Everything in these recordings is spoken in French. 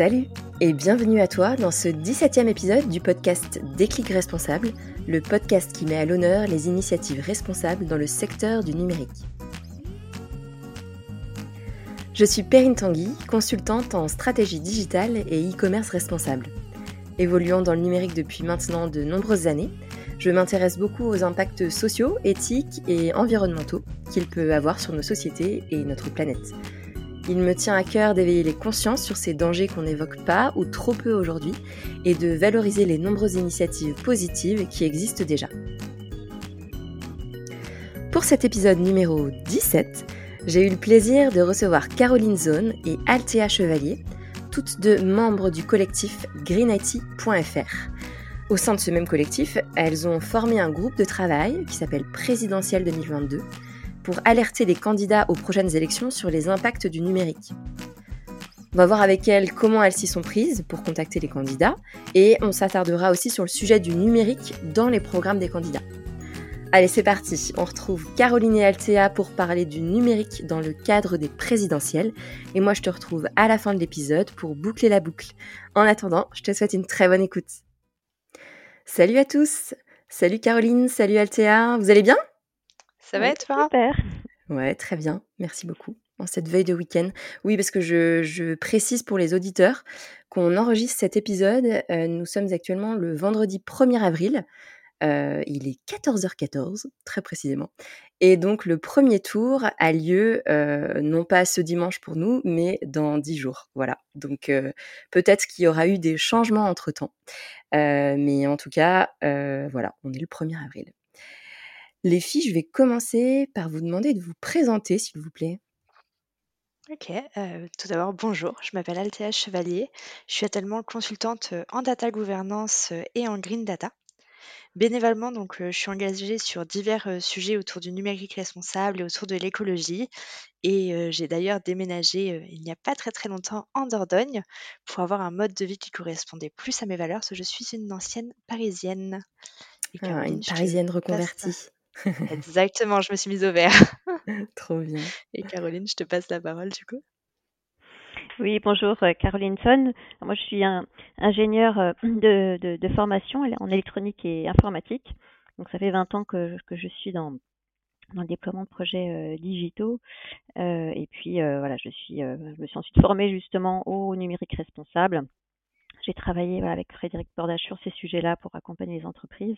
Salut et bienvenue à toi dans ce 17e épisode du podcast Déclic Responsable, le podcast qui met à l'honneur les initiatives responsables dans le secteur du numérique. Je suis Perrine Tanguy, consultante en stratégie digitale et e-commerce responsable. Évoluant dans le numérique depuis maintenant de nombreuses années, je m'intéresse beaucoup aux impacts sociaux, éthiques et environnementaux qu'il peut avoir sur nos sociétés et notre planète. Il me tient à cœur d'éveiller les consciences sur ces dangers qu'on n'évoque pas ou trop peu aujourd'hui et de valoriser les nombreuses initiatives positives qui existent déjà. Pour cet épisode numéro 17, j'ai eu le plaisir de recevoir Caroline Zone et Althea Chevalier, toutes deux membres du collectif greenIT.fr. Au sein de ce même collectif, elles ont formé un groupe de travail qui s'appelle Présidentiel 2022 pour alerter les candidats aux prochaines élections sur les impacts du numérique. On va voir avec elles comment elles s'y sont prises pour contacter les candidats et on s'attardera aussi sur le sujet du numérique dans les programmes des candidats. Allez, c'est parti. On retrouve Caroline et Althea pour parler du numérique dans le cadre des présidentielles. Et moi, je te retrouve à la fin de l'épisode pour boucler la boucle. En attendant, je te souhaite une très bonne écoute. Salut à tous. Salut Caroline, salut Althea. Vous allez bien? Ça va être toi Super. Ouais, très bien. Merci beaucoup. En cette veille de week-end. Oui, parce que je, je précise pour les auditeurs qu'on enregistre cet épisode. Euh, nous sommes actuellement le vendredi 1er avril. Euh, il est 14h14, très précisément. Et donc, le premier tour a lieu, euh, non pas ce dimanche pour nous, mais dans 10 jours. Voilà. Donc, euh, peut-être qu'il y aura eu des changements entre-temps. Euh, mais en tout cas, euh, voilà, on est le 1er avril. Les filles, je vais commencer par vous demander de vous présenter, s'il vous plaît. Ok, euh, tout d'abord, bonjour, je m'appelle Althea Chevalier, je suis actuellement consultante euh, en data gouvernance euh, et en green data. Bénévolement, donc, je suis engagée sur divers euh, sujets autour du numérique responsable et autour de l'écologie. Et euh, j'ai d'ailleurs déménagé euh, il n'y a pas très très longtemps en Dordogne pour avoir un mode de vie qui correspondait plus à mes valeurs, parce que je suis une ancienne parisienne. Et Ah, une parisienne reconvertie. Exactement, je me suis mise au vert. Trop bien. Et Caroline, je te passe la parole du coup. Oui, bonjour, euh, Caroline Son. Moi, je suis un, ingénieure euh, de, de, de formation en électronique et informatique. Donc, ça fait 20 ans que, que je suis dans, dans le déploiement de projets euh, digitaux. Euh, et puis, euh, voilà, je, suis, euh, je me suis ensuite formée justement au numérique responsable. J'ai travaillé voilà, avec Frédéric Bordage sur ces sujets-là pour accompagner les entreprises.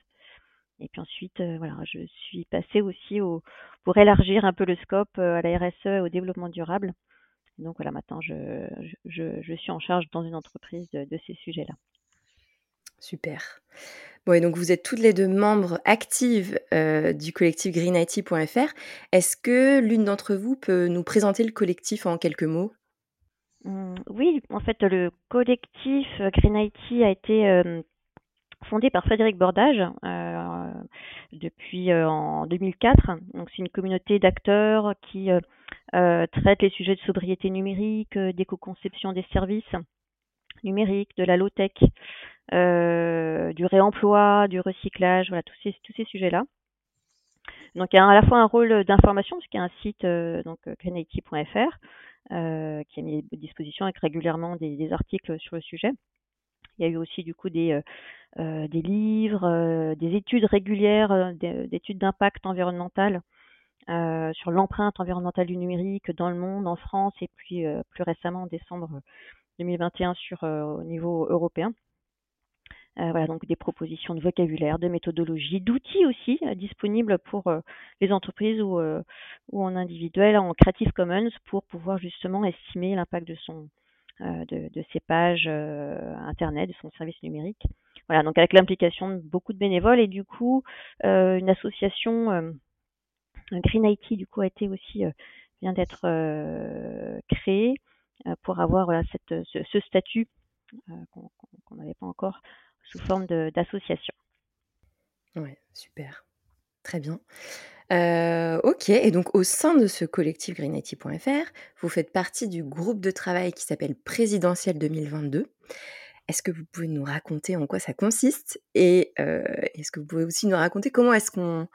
Et puis ensuite, euh, voilà, je suis passée aussi au, pour élargir un peu le scope euh, à la RSE et au développement durable. Donc voilà, maintenant, je, je, je suis en charge dans une entreprise de, de ces sujets-là. Super. Bon, et donc vous êtes toutes les deux membres actives euh, du collectif greenIT.fr. Est-ce que l'une d'entre vous peut nous présenter le collectif en quelques mots? Hum, Oui, en fait, le collectif euh, Green IT a été euh, fondé par Frédéric Bordage euh, depuis euh, en 2004. Donc, c'est une communauté d'acteurs qui euh, euh, traite les sujets de sobriété numérique, euh, d'éco-conception des services numériques, de la low-tech, euh, du réemploi, du recyclage, voilà, tous ces, tous ces sujets-là. Donc, il y a à la fois un rôle d'information, puisqu'il y a un site, donc qui a mis à disposition avec régulièrement des, des articles sur le sujet. Il y a eu aussi du coup des, euh, euh, livres, euh, des études régulières, des- d'études d'impact environnemental sur l'empreinte environnementale du numérique dans le monde, en France, et puis plus récemment en décembre 2021 sur, au niveau européen. Voilà, donc des propositions de vocabulaire, de méthodologie, d'outils aussi disponibles pour les entreprises ou, ou en individuel en Creative Commons pour pouvoir justement estimer l'impact de son de, de ses pages euh, internet, de son service numérique. Voilà, donc avec l'implication de beaucoup de bénévoles et du coup euh, une association euh, Green IT du coup a été aussi euh, vient d'être euh, créée euh, pour avoir cette, ce, statut euh, qu'on n'avait pas encore sous forme d'association. Ouais, super. Très bien. Euh, ok, et donc au sein de ce collectif greenIT.fr, vous faites partie du groupe de travail qui s'appelle Présidentiel 2022. Est-ce que vous pouvez nous raconter en quoi ça consiste Et euh, est-ce que vous pouvez aussi nous raconter comment est-ce qu'on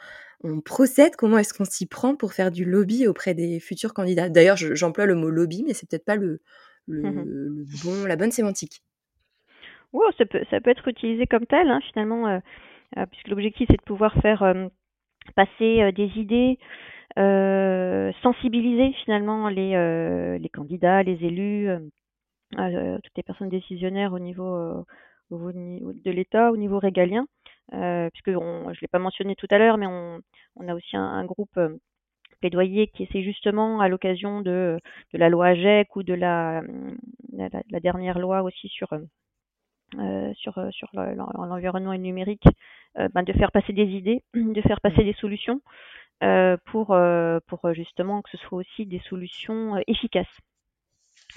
on procède, comment est-ce qu'on s'y prend pour faire du lobby auprès des futurs candidats? D'ailleurs, je- j'emploie le mot lobby, mais c'est peut-être pas le, le, bon, la bonne sémantique. Oui, ça peut, ça peut être utilisé comme tel, hein, finalement, puisque l'objectif c'est de pouvoir faire passer des idées, sensibiliser finalement les, les candidats, les élus, toutes les personnes décisionnaires au niveau, au niveau de l'État, au niveau régalien, puisque je ne l'ai pas mentionné tout à l'heure, mais on, a aussi un, groupe plaidoyer qui essaie justement à l'occasion de, la loi AGEC ou de la, dernière loi aussi sur, euh, sur, sur l'environnement et le numérique, euh, ben de faire passer des idées, de faire passer des solutions euh, pour, pour justement que ce soit aussi des solutions efficaces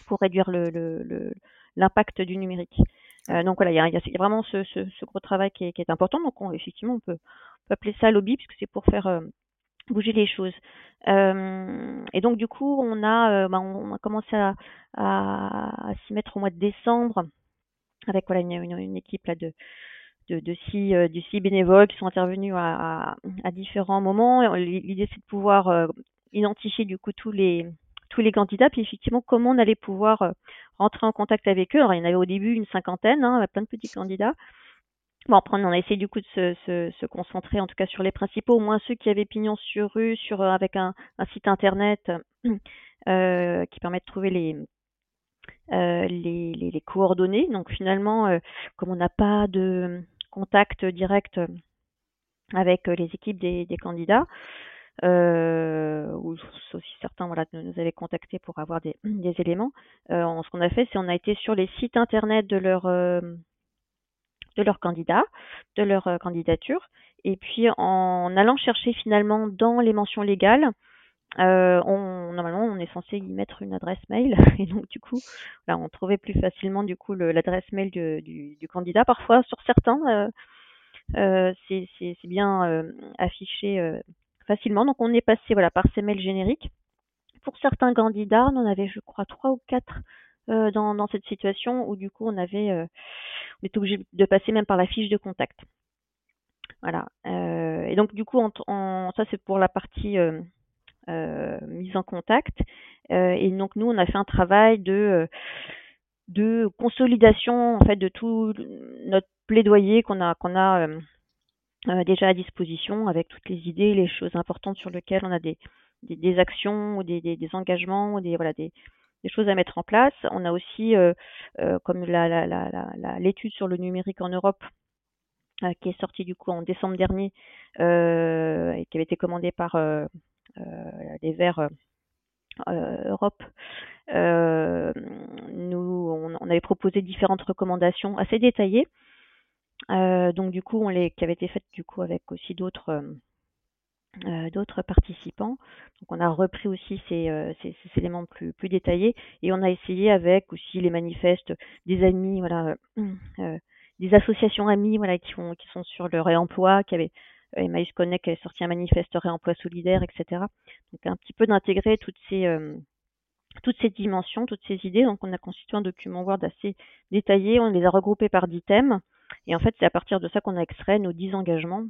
pour réduire l'impact le, le, du numérique. donc voilà, il y a, y a, vraiment ce, ce, ce, gros travail qui est, qui est important. Donc on, effectivement, on peut, on peut appeler ça lobby puisque c'est pour faire bouger les choses. Euh, et donc du coup, on a, euh, bah, on a commencé à, à, à s'y mettre au mois de décembre avec voilà une, équipe là de de, six, euh, six bénévoles qui sont intervenus à, à, à différents moments. L'idée c'est de pouvoir euh, identifier du coup tous les tous les candidats, puis effectivement comment on allait pouvoir euh, rentrer en contact avec eux. Alors il y en avait au début une cinquantaine, hein, plein de petits candidats. Bon, après, on a essayé du coup de se, se, concentrer en tout cas sur les principaux, au moins ceux qui avaient pignon sur rue, sur, avec un, un site internet qui permet de trouver les, euh, les, les, les, coordonnées. Donc finalement, euh, comme on n'a pas de contact direct avec les équipes des, des candidats, euh, ou aussi certains voilà, nous avaient contactés pour avoir des, des éléments. Euh, ce qu'on a fait, c'est on a été sur les sites internet de leur de leur candidat, de leur euh, candidature. Et puis en allant chercher finalement dans les mentions légales, euh, on, normalement, on est censé y mettre une adresse mail et donc du coup, on trouvait plus facilement du coup l'adresse mail du, candidat. Parfois, sur certains, euh, euh, c'est bien euh, affiché facilement. Donc, on est passé voilà par ces mails génériques. Pour certains candidats, on en avait, je crois, trois ou quatre dans, cette situation où du coup on avait on était obligé de passer même par la fiche de contact. Voilà. Et donc du coup ça c'est pour la partie mise en contact. et donc nous on a fait un travail de de consolidation en fait de tout notre plaidoyer qu'on a qu'on a euh, déjà à disposition avec toutes les idées, les choses importantes sur lesquelles on a des, des, actions ou des, des, des, engagements ou des voilà des, choses à mettre en place. On a aussi, euh, euh, comme l'étude la, la, la, sur le numérique en Europe, euh, qui est sortie du coup en décembre dernier euh, et qui avait été commandée par euh, les Verts Europe. nous, on, on, avait proposé différentes recommandations assez détaillées. donc du coup, on les, qui avaient été faites du coup avec aussi d'autres euh, d'autres participants. Donc on a repris aussi ces, euh, ces, ces, éléments plus, plus détaillés et on a essayé avec aussi les manifestes des amis, voilà, euh, euh des associations amis, voilà, qui, ont, qui sont sur le réemploi, qui avaient Emmaüs Connect avait sorti un manifeste réemploi solidaire, etc. Donc un petit peu d'intégrer toutes ces toutes ces dimensions, toutes ces idées. Donc on a constitué un document Word assez détaillé, on les a regroupés par 10 thèmes et en fait c'est à partir de ça qu'on a extrait nos 10 engagements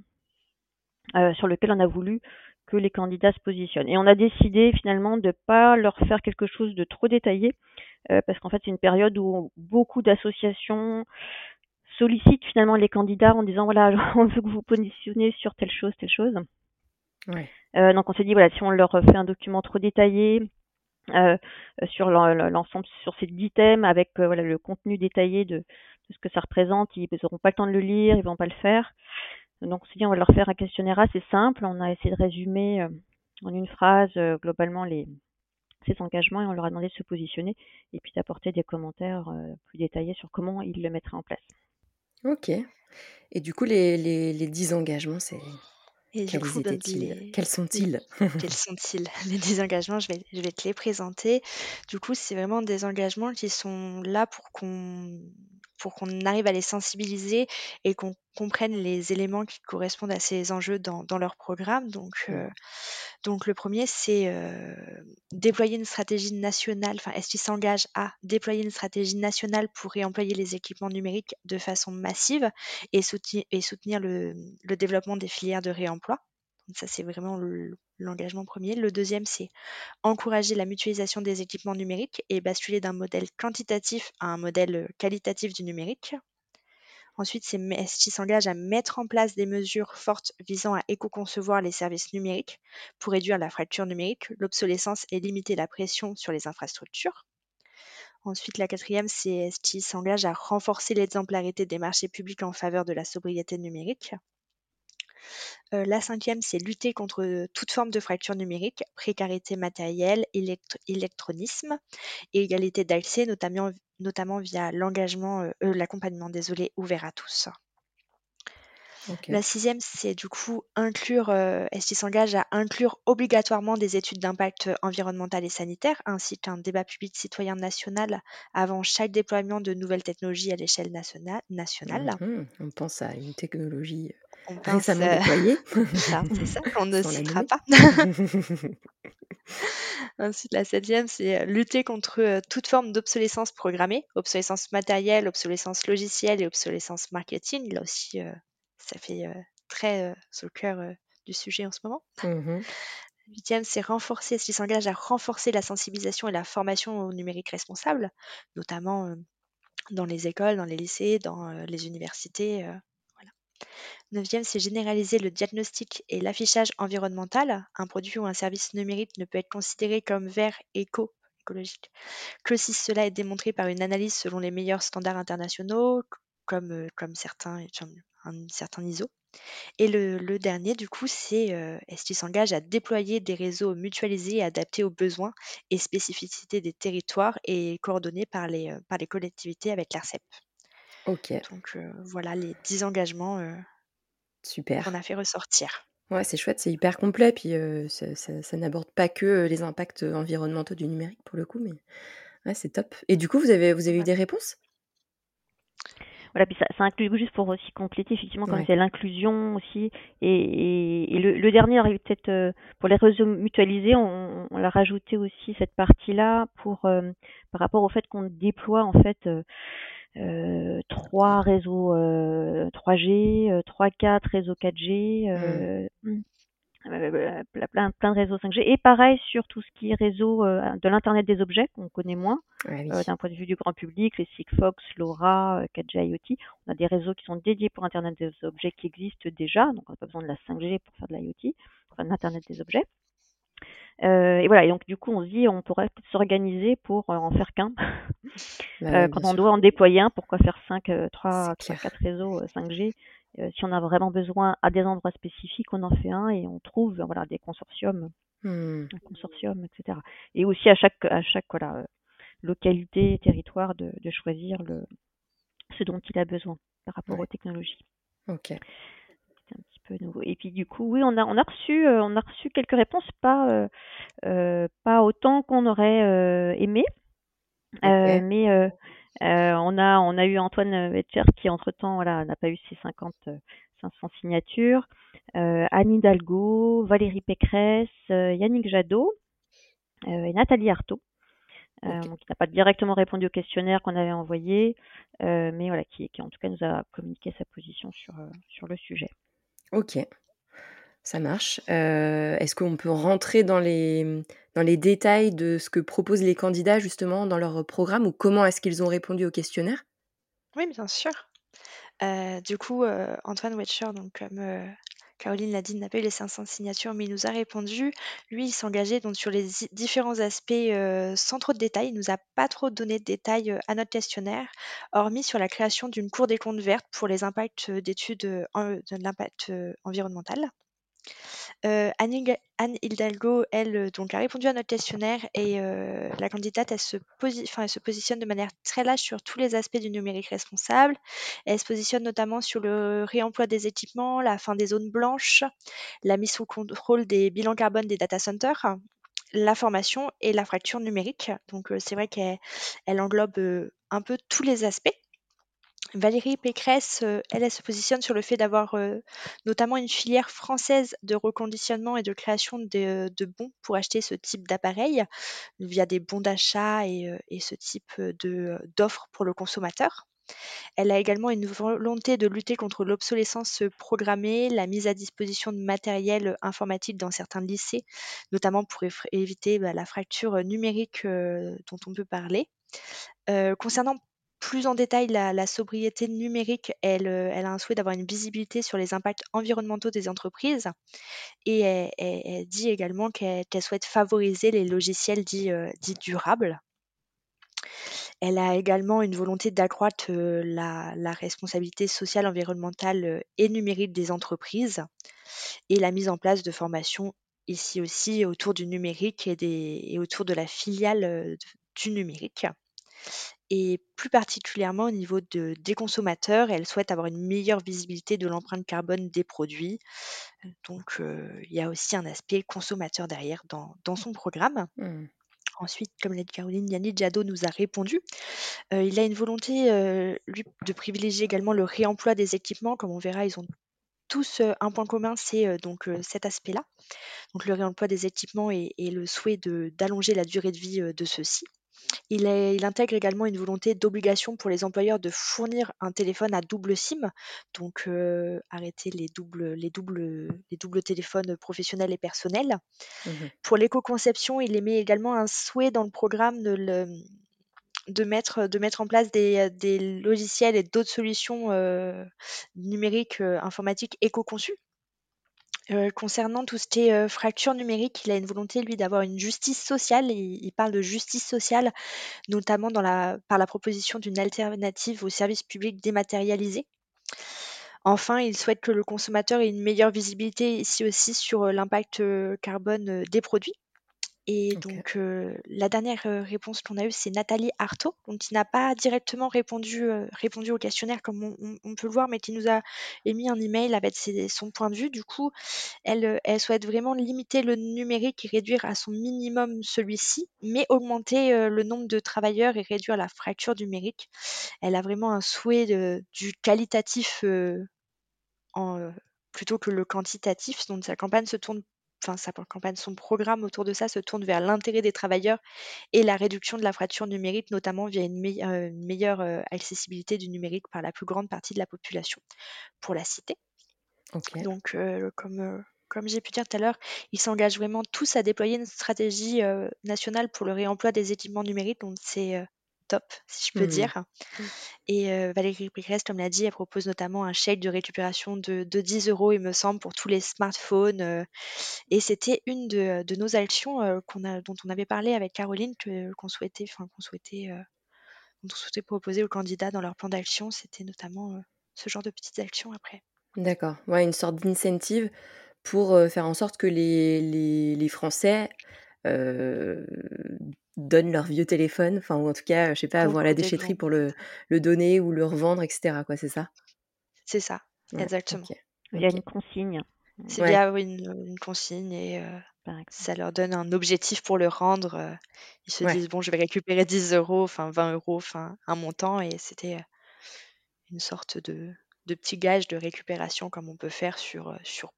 euh, sur lequel on a voulu que les candidats se positionnent. Et on a décidé finalement de ne pas leur faire quelque chose de trop détaillé, euh, parce qu'en fait c'est une période où beaucoup d'associations sollicitent finalement les candidats en disant voilà on veut que vous vous positionnez sur telle chose, telle chose. Euh, donc on s'est dit voilà si on leur fait un document trop détaillé, euh, sur l'ensemble sur ces dix thèmes avec euh, voilà le contenu détaillé de, de, ce que ça représente, ils n'auront pas le temps de le lire, ils vont pas le faire. Donc, on s'est dit, on va leur faire un questionnaire assez simple. On a essayé de résumer en une phrase globalement les, ces engagements et on leur a demandé de se positionner et puis d'apporter des commentaires plus détaillés sur comment ils le mettraient en place. Ok. Et du coup, les, les, les 10 engagements, c'est. Et Quels coup, les... Quels sont-ils? Quels sont-ils? Les 10 engagements, je vais, je vais te les présenter. Du coup, c'est vraiment des engagements qui sont là pour qu'on pour qu'on arrive à les sensibiliser et qu'on comprenne les éléments qui correspondent à ces enjeux dans, dans leur programme. Donc, euh, donc le premier, c'est euh, déployer une stratégie nationale, enfin, est-ce qu'ils s'engagent à déployer une stratégie nationale pour réemployer les équipements numériques de façon massive et soutenir, et soutenir le, le développement des filières de réemploi? Ça, c'est vraiment l'engagement premier. Le deuxième, c'est encourager la mutualisation des équipements numériques et basculer d'un modèle quantitatif à un modèle qualitatif du numérique. Ensuite, ST s'engage à mettre en place des mesures fortes visant à éco-concevoir les services numériques pour réduire la fracture numérique, l'obsolescence et limiter la pression sur les infrastructures. Ensuite, la quatrième, c'est ST s'engage à renforcer l'exemplarité des marchés publics en faveur de la sobriété numérique. Euh, la cinquième, c'est lutter contre toute forme de fracture numérique, précarité matérielle, électronisme et égalité d'accès, notamment, notamment via l'engagement, euh, l'accompagnement, désolé, ouvert à tous. La sixième, c'est du coup inclure, euh, ST s'engage à inclure obligatoirement des études d'impact environnemental et sanitaire, ainsi qu'un débat public citoyen national avant chaque déploiement de nouvelles technologies à l'échelle nationale. Mmh on pense à une technologie récemment déployée. c'est ça, qu'on ne citera pas. Ensuite, la septième, c'est lutter contre toute forme d'obsolescence programmée, obsolescence matérielle, obsolescence logicielle et obsolescence marketing. Là aussi, ça fait très sur le cœur du sujet en ce moment. Mmh Huitième, c'est renforcer, s'il s'engage à renforcer la sensibilisation et la formation au numérique responsable, notamment dans les écoles, dans les lycées, dans les universités. Neuvième, c'est généraliser le diagnostic et l'affichage environnemental. Un produit ou un service numérique ne peut être considéré comme vert, éco, écologique, que si cela est démontré par une analyse selon les meilleurs standards internationaux, comme, comme certains, ISO. Et le, dernier, du coup, c'est euh, est-ce qu'il s'engage à déployer des réseaux mutualisés et adaptés aux besoins et spécificités des territoires et coordonnés par les, euh, par les collectivités avec l'ARCEP. Ok. Donc euh, voilà les 10 engagements Super. qu'on a fait ressortir. Ouais, c'est chouette, c'est hyper complet, puis ça, n'aborde pas que les impacts environnementaux du numérique pour le coup, mais ouais, c'est top. Et du coup, vous avez, vous avez eu des réponses? Voilà, puis ça, ça, inclut juste pour aussi compléter, effectivement, comme c'est l'inclusion aussi. Et, et, le, dernier peut-être euh, pour les réseaux mutualisés, on, on a rajouté aussi cette partie-là pour euh, par rapport au fait qu'on déploie en fait euh, trois réseaux 3G, 3, 4 réseaux 4G. Euh, plein, plein de réseaux 5G. Et pareil sur tout ce qui est réseau euh, de l'Internet des objets, qu'on connaît moins, euh, d'un point de vue du grand public, les Sigfox, LoRa, 4G IoT. On a des réseaux qui sont dédiés pour Internet des objets qui existent déjà, donc on n'a pas besoin de la 5G pour faire de l'IoT, enfin de l'Internet des objets. Et voilà, et donc du coup on se dit on pourrait s'organiser pour en faire qu'un. Bah quand on doit en déployer un, pourquoi faire 5, 3, 3 4 réseaux 5G euh, si on a vraiment besoin à des endroits spécifiques, on en fait un et on trouve voilà, des consortiums, un consortium, etc. Et aussi à chaque, à chaque voilà, euh, localité, territoire, de, de choisir le, ce dont il a besoin par rapport aux technologies. Ok. Peu nouveau. Et puis du coup, oui, on a, on a reçu, euh, on a reçu quelques réponses, pas, euh, pas autant qu'on aurait aimé, mais euh, on, a, on a eu Antoine Wetcher qui, entre-temps, voilà, n'a pas eu ses 50, 500 euh, signatures. Euh, Anne Hidalgo, Valérie Pécresse, Yannick Jadot et Nathalie Artaud. qui n'a pas directement répondu au questionnaire qu'on avait envoyé, mais voilà, qui, qui, en tout cas nous a communiqué sa position sur, sur le sujet. Ok. Ça marche. Euh, est-ce qu'on peut rentrer dans les, dans les détails de ce que proposent les candidats justement dans leur programme ou comment est-ce qu'ils ont répondu au questionnaire? Oui, bien sûr. Euh, du coup, euh, Antoine Wetcher, donc comme Caroline l'a dit, n'a pas eu les 500 signatures, mais il nous a répondu. Lui, il s'engageait sur les différents aspects sans trop de détails. Il nous a pas trop donné de détails à notre questionnaire, hormis sur la création d'une cour des comptes verte pour les impacts d'études de l'impact environnemental. Euh, Anne Hidalgo, elle, euh, donc, a répondu à notre questionnaire et euh, la candidate, elle se, positionne de manière très large sur tous les aspects du numérique responsable. Elle se positionne notamment sur le réemploi des équipements, la fin des zones blanches, la mise sous contrôle des bilans carbone des data centers, la formation et la fracture numérique. Donc c'est vrai qu'elle elle englobe un peu tous les aspects. Valérie Pécresse, euh, elle, se positionne sur le fait d'avoir euh, notamment une filière française de reconditionnement et de création de, bons pour acheter ce type d'appareil via des bons d'achat et, euh, ce type d'offres pour le consommateur. Elle a également une volonté de lutter contre l'obsolescence programmée, la mise à disposition de matériel informatique dans certains lycées, notamment pour éviter bah, la fracture numérique dont on peut parler. concernant plus en détail la, sobriété numérique, elle, elle, a un souhait d'avoir une visibilité sur les impacts environnementaux des entreprises et elle, dit également qu'elle souhaite favoriser les logiciels dits, dits durables. Elle a également une volonté d'accroître la, responsabilité sociale, environnementale et numérique des entreprises et la mise en place de formations ici aussi autour du numérique et autour de la filiale du numérique. Et plus particulièrement au niveau de, des consommateurs, elle souhaite avoir une meilleure visibilité de l'empreinte carbone des produits. Donc il y a aussi un aspect consommateur derrière dans, son programme. Mmh. Ensuite, comme l'a dit Caroline, Yannick Jadot nous a répondu. Euh, il a une volonté, euh, lui, de privilégier également le réemploi des équipements. Comme on verra, ils ont tous euh, un point commun, c'est donc cet aspect-là. Donc le réemploi des équipements et, le souhait d'allonger la durée de vie de ceux-ci. Il, il, intègre également une volonté d'obligation pour les employeurs de fournir un téléphone à double SIM, donc euh, arrêter les doubles, les, doubles, les doubles téléphones professionnels et personnels. Mmh pour l'éco-conception, il émet également un souhait dans le programme de, le, de, mettre, de mettre en place des, des logiciels et d'autres solutions euh, numériques euh, informatiques éco-conçues euh, concernant tout ce qui est euh, fracture numérique, il a une volonté, lui, d'avoir une justice sociale. Il, parle de justice sociale, notamment par la proposition d'une alternative aux services publics dématérialisés. Enfin, il souhaite que le consommateur ait une meilleure visibilité ici aussi sur euh, l'impact carbone des produits. Et donc, la dernière réponse qu'on a eue, c'est Nathalie Artaud, donc qui n'a pas directement répondu, répondu au questionnaire comme on, peut le voir, mais qui nous a émis un email avec son point de vue. Du coup, elle, elle souhaite vraiment limiter le numérique et réduire à son minimum celui-ci, mais augmenter le nombre de travailleurs et réduire la fracture numérique. Elle a vraiment un souhait de, du qualitatif en, plutôt que le quantitatif. Donc sa campagne se tourne enfin sa campagne, son programme autour de ça se tourne vers l'intérêt des travailleurs et la réduction de la fracture numérique, notamment via une, euh, meilleure euh, accessibilité du numérique par la plus grande partie de la population, pour la citer. Donc, euh, comme, comme j'ai pu dire tout à l'heure, ils s'engagent vraiment tous à déployer une stratégie nationale pour le réemploi des équipements numériques, donc c'est top, si je peux mmh dire. Mmh. Et Valérie Pécresse, comme l'a dit, elle propose notamment un chèque de récupération de, 10 euros, il me semble, pour tous les smartphones. et c'était une de, nos actions qu'on a, dont on avait parlé avec Caroline, qu'on souhaitait, enfin qu'on souhaitait, on souhaitait proposer aux candidats dans leur plan d'action. C'était notamment ce genre de petites actions après. D'accord. Ouais, une sorte d'incentive pour faire en sorte que les, les, les Français donnent leur vieux téléphone, enfin ou en tout cas, je sais pas, avoir la déchetterie pour le, le donner ou le revendre, etc. Quoi, c'est ça? C'est ça, exactement. Il y a une consigne. C'est bien une, une, consigne et ça leur donne un objectif pour le rendre. ils se disent bon, je vais récupérer 10 euros, enfin 20 euros, enfin un montant et c'était une sorte de, de petit gage de récupération comme on peut faire sur, sur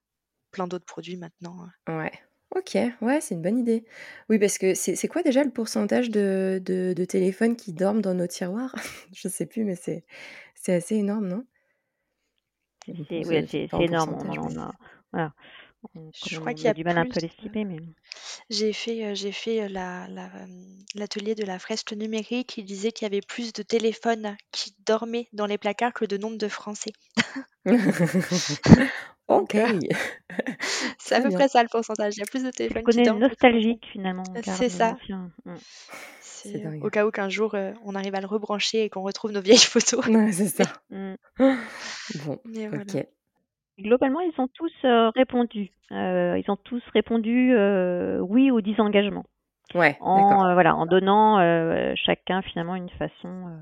plein d'autres produits maintenant. Ouais. OK, ouais, c'est une bonne idée. Oui, parce que c'est quoi déjà le pourcentage de de téléphones qui dorment dans nos tiroirs? Je sais plus, mais c'est c'est assez énorme, non? C'est oui, c'est énorme. voilà. Je crois qu'il y a du mal un peu à l'estimer, mais j'ai fait, euh, j'ai fait, euh, la euh, l'atelier de la fresque numérique. Il disait qu'il y avait plus de téléphones qui dormaient dans les placards que de nombre de Français. OK. c'est à peu près ça le pourcentage. Il y a plus de téléphones qui dorment nostalgique finalement, C'est ça. Mmh. C'est au cas où qu'un jour, on arrive à le rebrancher et qu'on retrouve nos vieilles photos. Ouais, c'est ça. Mmh. Bon, OK. Globalement, ils ont tous répondu. ils ont tous répondu oui aux 10 engagements. Ouais, en, voilà, en donnant chacun finalement une façon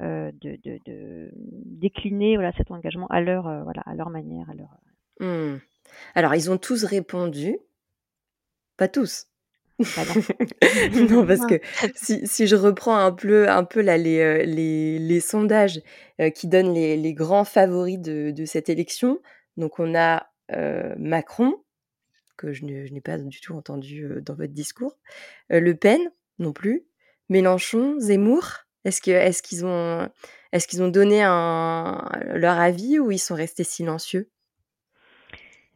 de, de, de, décliner voilà, cet engagement à leur, voilà, à leur manière. À leur... Mmh. Alors, ils ont tous répondu. Pas tous. non, parce que si, si, je reprends un peu, un peu là, les, euh, les, les sondages euh, qui donnent les, les, grands favoris de, de, cette élection, donc on a euh, Macron, que je n'ai pas du tout entendu dans votre discours, Le Pen non plus, Mélenchon, Zemmour, Est-ce qu'ils ont donné leur avis ou ils sont restés silencieux?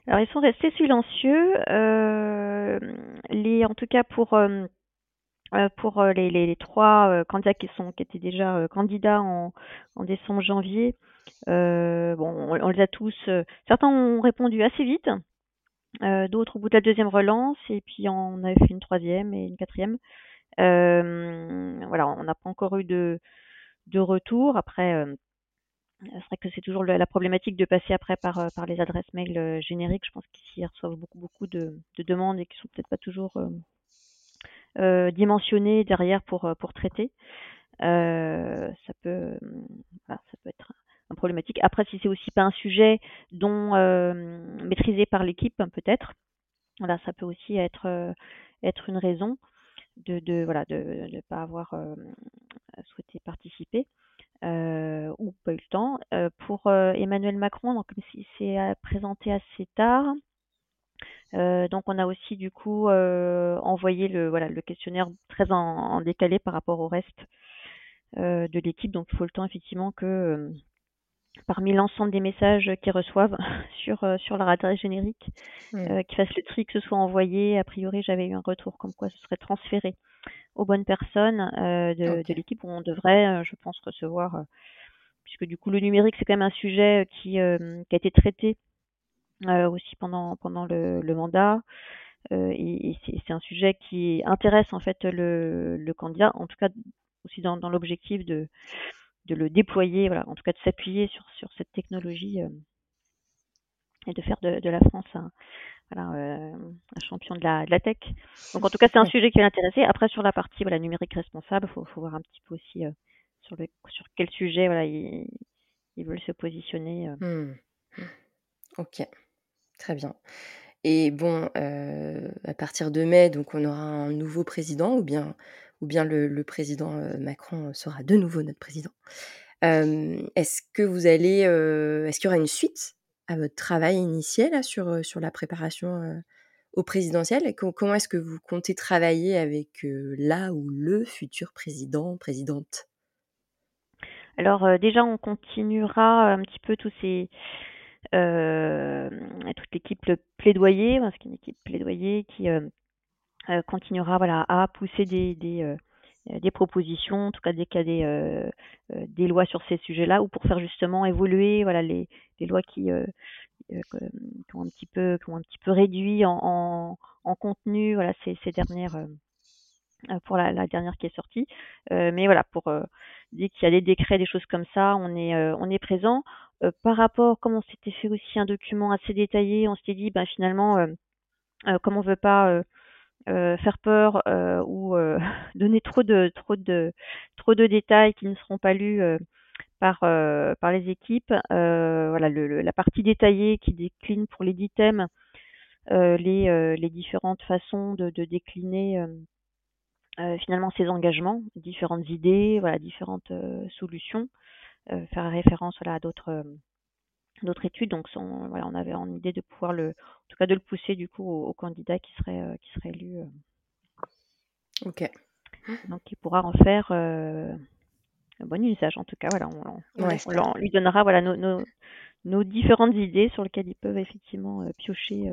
Alors ils sont restés silencieux. Euh, en tout cas pour euh, euh, les, trois candidats qui étaient déjà candidats en, décembre janvier. bon, on, les a tous. certains ont répondu assez vite. d'autres au bout de la deuxième relance et puis on avait fait une troisième et une quatrième. Voilà, on n'a pas encore eu de de retour. Après, euh, c'est vrai que c'est toujours la problématique de passer après par, euh, par les adresses mail euh, génériques. Je pense qu'ici, ils reçoivent beaucoup, beaucoup de, demandes et qui sont peut-être pas toujours dimensionnées derrière pour, pour traiter. ça peut, ça peut être un problématique. Après, si c'est aussi pas un sujet dont maîtrisé par l'équipe, peut-être, voilà, ça peut aussi être être une raison de, de voilà de ne pas avoir souhaité participer euh, ou pas eu le temps. Euh, pour euh, Emmanuel Macron, donc il s'est présenté assez tard. donc on a aussi du coup envoyé le voilà le questionnaire très en, décalé par rapport au reste de l'équipe. Donc il faut le temps effectivement que parmi l'ensemble des messages qu'ils reçoivent sur, sur leur adresse générique, mmh. qu'ils fassent le tri, que ce soit envoyé. A priori, j'avais eu un retour comme quoi ce serait transféré aux bonnes personnes euh, de, l'équipe où on devrait, euh, je pense, recevoir, euh, puisque du coup le numérique c'est quand même un sujet qui, qui a été traité aussi pendant pendant le, mandat. et, c'est un sujet qui intéresse en fait le, le candidat, en tout cas aussi dans, dans l'objectif de, de le déployer, voilà, en tout cas de s'appuyer sur, sur cette technologie et de faire de, de la France un, voilà, euh, un champion de la, de la tech. Donc en tout cas, c'est un sujet qui va l'intéresser. Après, sur la partie voilà, numérique responsable, il faut, faut, voir un petit peu aussi euh, sur, le, sur quel sujet voilà, ils, ils veulent se positionner. Euh. Mmh. Ok, très bien. Et bon, à partir de mai, donc on aura un nouveau président, ou bien, ou bien le, président Macron sera de nouveau notre président. est-ce que vous allez, est-ce qu'il y aura une suite à votre travail initial sur, sur la préparation au présidentiel? Et comment est-ce que vous comptez travailler avec là ou le futur président, présidente? Alors déjà, on continuera un petit peu tous ces... toute l'équipe plaidoyer, parce qu'une équipe plaidoyer qui continuera voilà, à pousser des, des des propositions, en tout cas dès qu'il euh, des lois sur ces sujets-là, ou pour faire justement évoluer voilà, les, lois qui, euh, qui, ont un petit peu, qui ont un petit peu réduit en, en, en contenu voilà, ces, dernières pour la, dernière qui est sortie. Euh, mais voilà, pour euh, dès qu'il y a des décrets, des choses comme ça, on est on est présent. par rapport, comme on s'était fait aussi un document assez détaillé, on s'était dit, ben finalement, comme on veut pas euh, faire peur euh, ou euh, donner trop de trop de trop de détails qui ne seront pas lus par par les équipes. voilà, le, la partie détaillée qui décline pour les dix thèmes les les différentes façons de, de décliner finalement ces engagements, différentes idées, voilà, différentes solutions, faire référence voilà, à d'autres d'autres études. Donc, on, voilà, on avait en idée de pouvoir le, en tout cas, de le pousser du coup au, candidat qui serait euh, qui serait élu. Euh. Ok. Donc, il pourra en faire euh, un bon usage. En tout cas, voilà, on, lui donnera voilà nos, nos, nos, différentes idées sur lesquelles ils peuvent effectivement piocher.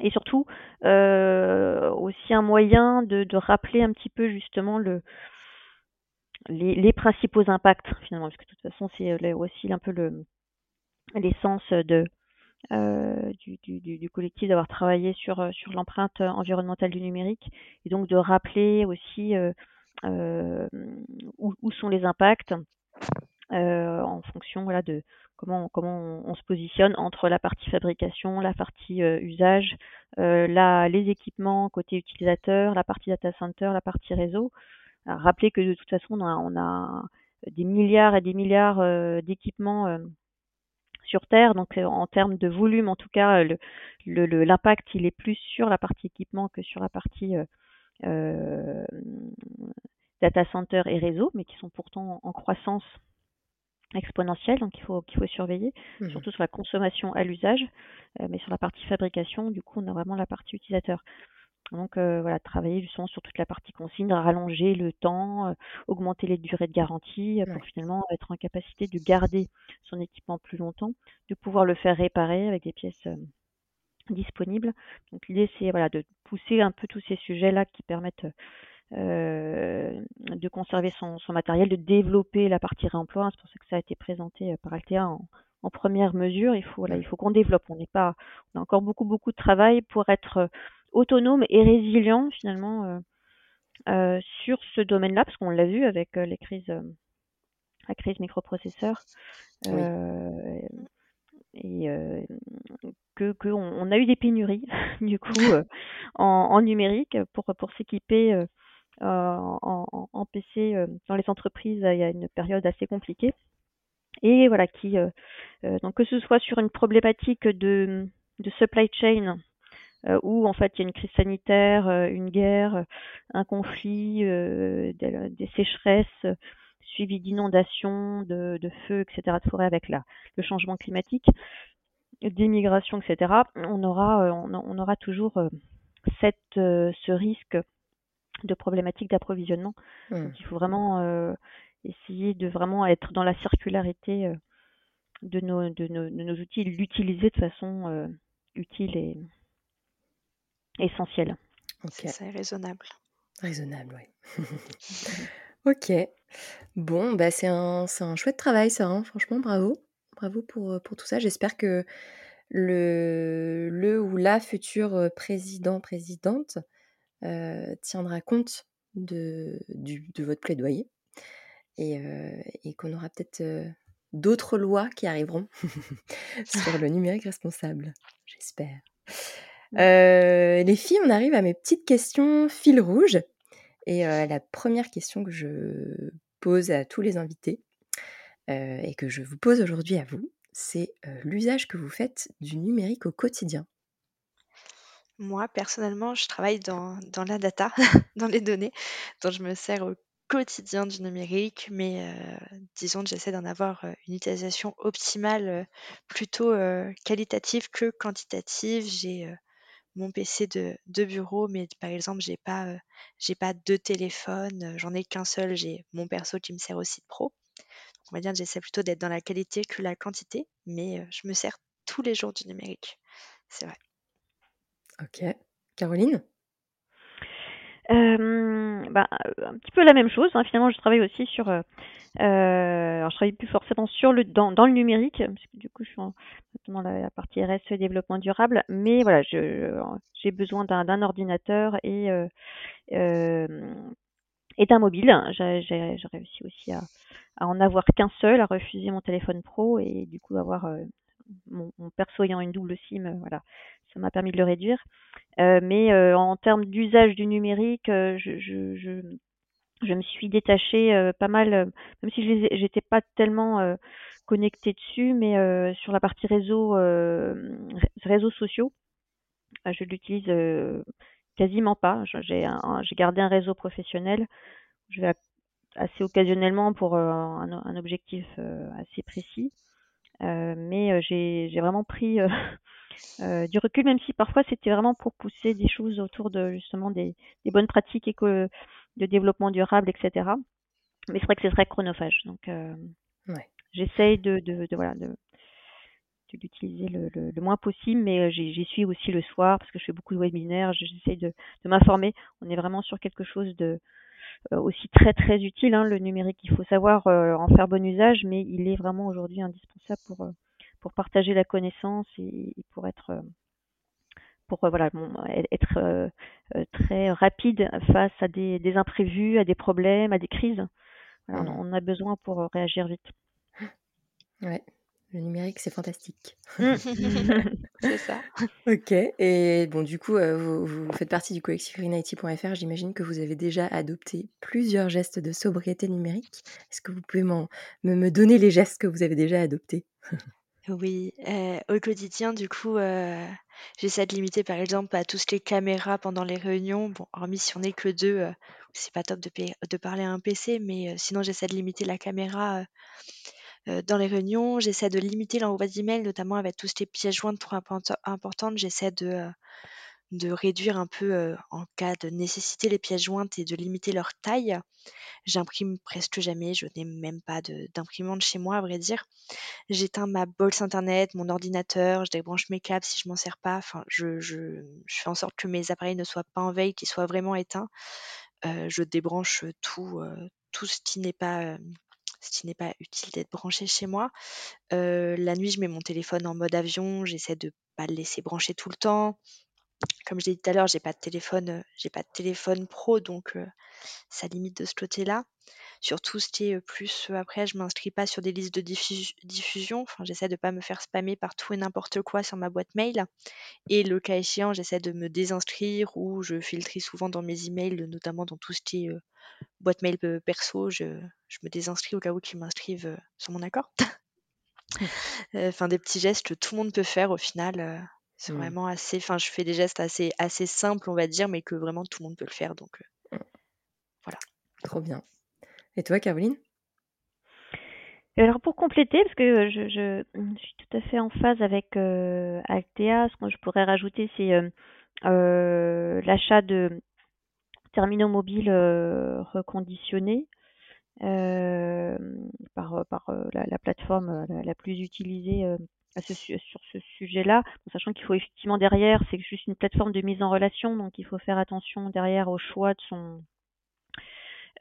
et surtout aussi un moyen de, de, rappeler un petit peu justement le les, les principaux impacts finalement, parce que de toute façon c'est aussi un peu le l'essence de euh, du, du, du, collectif d'avoir travaillé sur, euh, sur l'empreinte environnementale du numérique et donc de rappeler aussi euh, euh où, où, sont les impacts euh, en fonction voilà, de comment, comment on, se positionne entre la partie fabrication, la partie usage, la, les équipements côté utilisateur, la partie data center, la partie réseau. Alors, rappeler que de toute façon on a, on a des milliards et des milliards d'équipements sur Terre. Donc euh, en termes de volume, en tout cas, l'impact le, le, il est plus sur la partie équipement que sur la partie euh, euh, data center et réseau, mais qui sont pourtant en, croissance exponentielle, donc il faut qu'il faut surveiller, mmh surtout sur la consommation à l'usage, mais sur la partie fabrication, du coup, on a vraiment la partie utilisateur. Donc voilà, travailler justement sur toute la partie consigne, rallonger le temps, augmenter les durées de garantie pour finalement être en capacité de garder son équipement plus longtemps, de pouvoir le faire réparer avec des pièces disponibles. Donc l'idée c'est voilà de pousser un peu tous ces sujets-là qui permettent de conserver son, matériel, de développer la partie réemploi. C'est pour ça que ça a été présenté par Altea en, en première mesure. Il faut, voilà, il faut qu'on développe. On n'est pas, on a encore beaucoup, beaucoup de travail pour être autonome et résilient finalement euh, euh, sur ce domaine-là, parce qu'on l'a vu avec euh, les crises, la crise microprocesseur. et que qu'on a eu des pénuries du coup en, numérique pour pour s'équiper en, en, PC dans les entreprises il y a une période assez compliquée et voilà qui donc que ce soit sur une problématique de de supply chain où en fait il y a une crise sanitaire, euh, une guerre, un conflit, euh, des, sécheresses suivies d'inondations, de, de feux, etc., de forêts avec la, le changement climatique, d'immigration, etc., on aura, on, aura toujours cette, ce risque de problématique d'approvisionnement. Mmh. il faut vraiment essayer de vraiment être dans la circularité de, nos, de, nos, de nos outils, l'utiliser de façon utile et, essentiel. C'est raisonnable. Raisonnable, oui. ok. Bon, bah c'est un, un, chouette travail, ça. Hein. Franchement, bravo. Bravo pour, euh, pour tout ça. J'espère que le, le ou la future euh, président, présidente euh, tiendra compte de, du, de votre plaidoyer et, et qu'on aura peut-être d'autres lois qui arriveront sur le numérique responsable. J'espère. Euh, les filles, on arrive à mes petites questions fil rouge. Et euh, la première question que je pose à tous les invités euh, et que je vous pose aujourd'hui à vous, c'est l'usage que vous faites du numérique au quotidien. Moi, personnellement, je travaille dans, dans la data, dans les données, dont je me sers au quotidien du numérique, mais disons que j'essaie d'en avoir une utilisation optimale, plutôt qualitative que quantitative. J'ai mon PC de, bureau, mais par exemple, j'ai pas, euh, j'ai pas deux téléphones, euh, j'en ai qu'un seul, j'ai mon perso qui me sert aussi de pro. on va dire que j'essaie plutôt d'être dans la qualité que la quantité, mais euh, je me sers tous les jours du numérique. C'est vrai. Ok. Caroline? Bah, un petit peu la même chose. Hein. Finalement, je travaille aussi sur. Euh, alors, je travaille plus forcément sur le dans, dans le numérique, parce que du coup, je suis en, la, partie RSE développement durable. Mais voilà, j'ai besoin d'un ordinateur et euh, et d'un mobile. J'ai réussi aussi à, à en avoir qu'un seul, à refuser mon téléphone pro et du coup avoir mon, perso ayant une double SIM, voilà, ça m'a permis de le réduire. Euh, mais euh, en termes d'usage du numérique, euh, je, me suis détachée pas mal, même si je j'étais pas tellement connectée dessus, mais sur la partie réseau, réseaux sociaux, je l'utilise quasiment pas. J'ai gardé un réseau professionnel. Je vais assez occasionnellement pour un, objectif assez précis. Euh, mais j'ai vraiment pris euh, du recul, même si parfois c'était vraiment pour pousser des choses autour de justement des, des bonnes pratiques éco de développement durable, etc. Mais c'est vrai que c'est très chronophage. Donc, euh, ouais. j'essaye de, de, de, voilà, de, l'utiliser le, le, le, moins possible, mais j'y suis aussi le soir parce que je fais beaucoup de webinaires. J'essaye de, de m'informer. On est vraiment sur quelque chose de aussi très très utile. Hein, le numérique, il faut savoir en faire bon usage, mais il est vraiment aujourd'hui indispensable pour pour partager la connaissance et, pour être euh, pour euh, voilà être euh, très rapide face à des, des, imprévus, à des problèmes, à des crises. Voilà, on, on, a besoin pour réagir vite. Ouais, le numérique, c'est fantastique. Mmh. c'est ça. Ok. Et bon, du coup, vous, vous, faites partie du collectif greenIT.fr. J'imagine que vous avez déjà adopté plusieurs gestes de sobriété numérique. Est-ce que vous pouvez me, me donner les gestes que vous avez déjà adoptés? Oui, au quotidien, du coup, j'essaie de limiter, par exemple, à toutes les caméras pendant les réunions. Bon, hormis si on n'est que deux, c'est pas top de de parler à un PC, mais sinon j'essaie de limiter la caméra, dans les réunions. J'essaie de limiter l'envoi d'emails, notamment avec toutes les pièces jointes trop importantes. J'essaie de, de réduire un peu, en cas de nécessité les pièces jointes et de limiter leur taille. J'imprime presque jamais, je n'ai même pas d'imprimante chez moi à vrai dire. J'éteins ma box internet, mon ordinateur, je débranche mes câbles si je m'en sers pas. Enfin, je je je fais en sorte que mes appareils ne soient pas en veille, qu'ils soient vraiment éteints. je débranche, tout, tout ce qui n'est pas, ce qui n'est pas utile d'être branché chez moi. la nuit, je mets mon téléphone en mode avion, j'essaie de pas le laisser brancher tout le temps. Comme je l'ai dit tout à l'heure, j'ai pas de téléphone, j'ai pas de téléphone pro, donc ça limite de ce côté-là. Sur tout ce qui est, plus, après, je m'inscris pas sur des listes de diffusion. Enfin, j'essaie de pas me faire spammer par tout et n'importe quoi sur ma boîte mail et le cas échéant, j'essaie de me désinscrire ou je tri souvent dans mes emails, notamment dans tout ce qui est, boîte mail, perso. Je je me désinscris au cas où qu'ils m'inscrivent, sans mon accord. Mmh. Enfin, des petits gestes que tout le monde peut faire au final, c'est mmh. vraiment assez enfin, je fais des gestes assez assez simples, on va dire, mais que vraiment tout le monde peut le faire donc mmh. voilà. Trop bien. Et toi, Caroline? alors pour compléter, parce que, je je, suis tout à fait en phase avec, Altea, ce que je pourrais rajouter, c'est, l'achat de terminaux mobiles, reconditionnés, par, par, la plateforme, la plus utilisée, sur ce sujet-là, sachant qu'il faut effectivement derrière, c'est juste une plateforme de mise en relation, donc il faut faire attention derrière au choix de son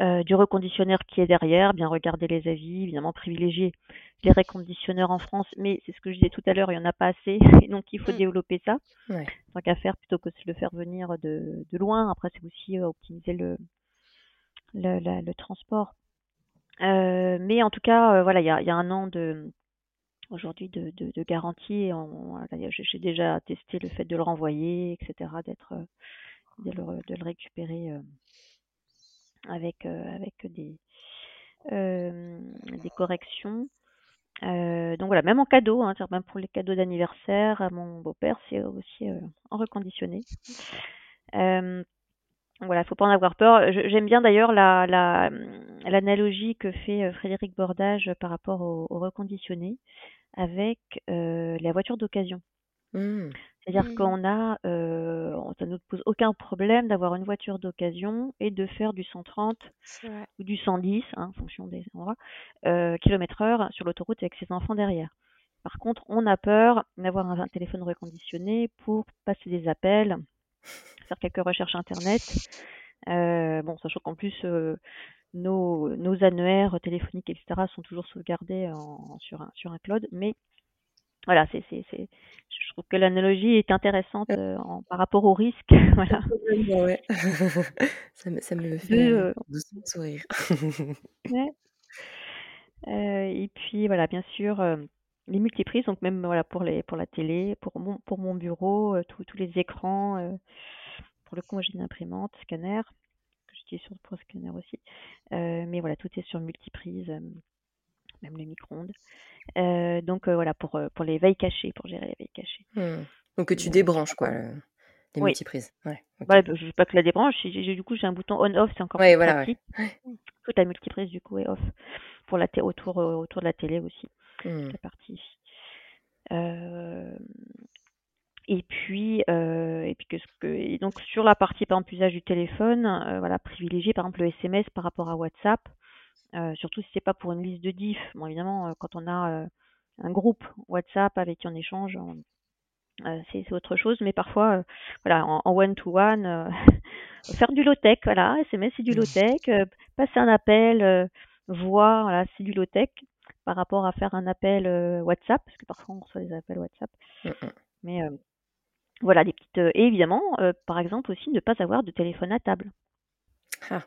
euh, du reconditionneur qui est derrière, bien regarder les avis, évidemment privilégier les reconditionneurs en France, mais c'est ce que je disais tout à l'heure, il n'y en a pas assez, et donc il faut mmh. développer ça, ouais. tant qu'à faire plutôt que de le faire venir de, de loin. Après, c'est aussi euh, optimiser le, le, le transport. Euh, mais en tout cas, euh, voilà, il y a, y a, un an de aujourd'hui de, de, garantie. J'ai déjà testé le fait de le renvoyer, etc., d'être de le, de le récupérer avec, avec des, des corrections. Euh, donc voilà, même en cadeau, hein, même pour les cadeaux d'anniversaire à mon beau-père, c'est aussi euh, en reconditionné. Euh, voilà, faut pas en avoir peur. J'aime bien d'ailleurs la, la, l'analogie que fait Frédéric Bordage par rapport au reconditionné avec la voiture d'occasion. Mmh. C'est-à-dire mmh. qu'on a, euh, ça ne nous pose aucun problème d'avoir une voiture d'occasion et de faire du 130 ou du 110, hein, en fonction des endroits, euh, km heure sur l'autoroute avec ses enfants derrière. Par contre, on a peur d'avoir un, téléphone reconditionné pour passer des appels, faire quelques recherches internet. Euh, bon, sachant qu'en plus, nos, nos annuaires téléphoniques, etc., sont toujours sauvegardés en, sur, un, sur un cloud, mais voilà, c'est, c'est, c'est, je trouve que l'analogie est intéressante euh, en, par rapport au risque. voilà. Ouais. ça, me, ça me fait euh, doucement sourire. ouais. euh, et puis voilà, bien sûr, euh, les multiprises, donc même voilà pour les pour la télé, pour mon pour mon bureau, euh, tous les écrans. pour le coup, j'ai une imprimante, scanner sur pour scanner aussi. mais voilà, tout est sur multiprise même les micro-ondes. Euh, donc euh, voilà, pour, euh, pour les veilles cachées, pour gérer les veilles cachées. Mmh. Donc que tu débranches quoi, les oui. multiprises. Ouais, bah, je ne veux pas que la débranche, du coup j'ai un bouton on-off, c'est encore ouais, plus voilà, pratique. Toute la multiprise du coup est off pour la autour, autour de la télé aussi, mmh. la partie et puis, euh, et puis que, que et donc sur la partie par exemple usage du téléphone, euh, voilà, privilégier par exemple le SMS par rapport à WhatsApp. Euh, surtout si c'est pas pour une liste de diff. Bon, évidemment, euh, quand on a euh, un groupe WhatsApp avec qui on échange, c'est autre chose. Mais parfois, voilà, en one-to-one, faire du low-tech, voilà, SMS c'est du low-tech, passer un appel, voix, voilà, c'est du low-tech par rapport à faire un appel WhatsApp, parce que parfois on reçoit des appels WhatsApp. Mmh, mmh. Mais voilà, des petites. et évidemment, par exemple aussi, ne pas avoir de téléphone à table. Ah.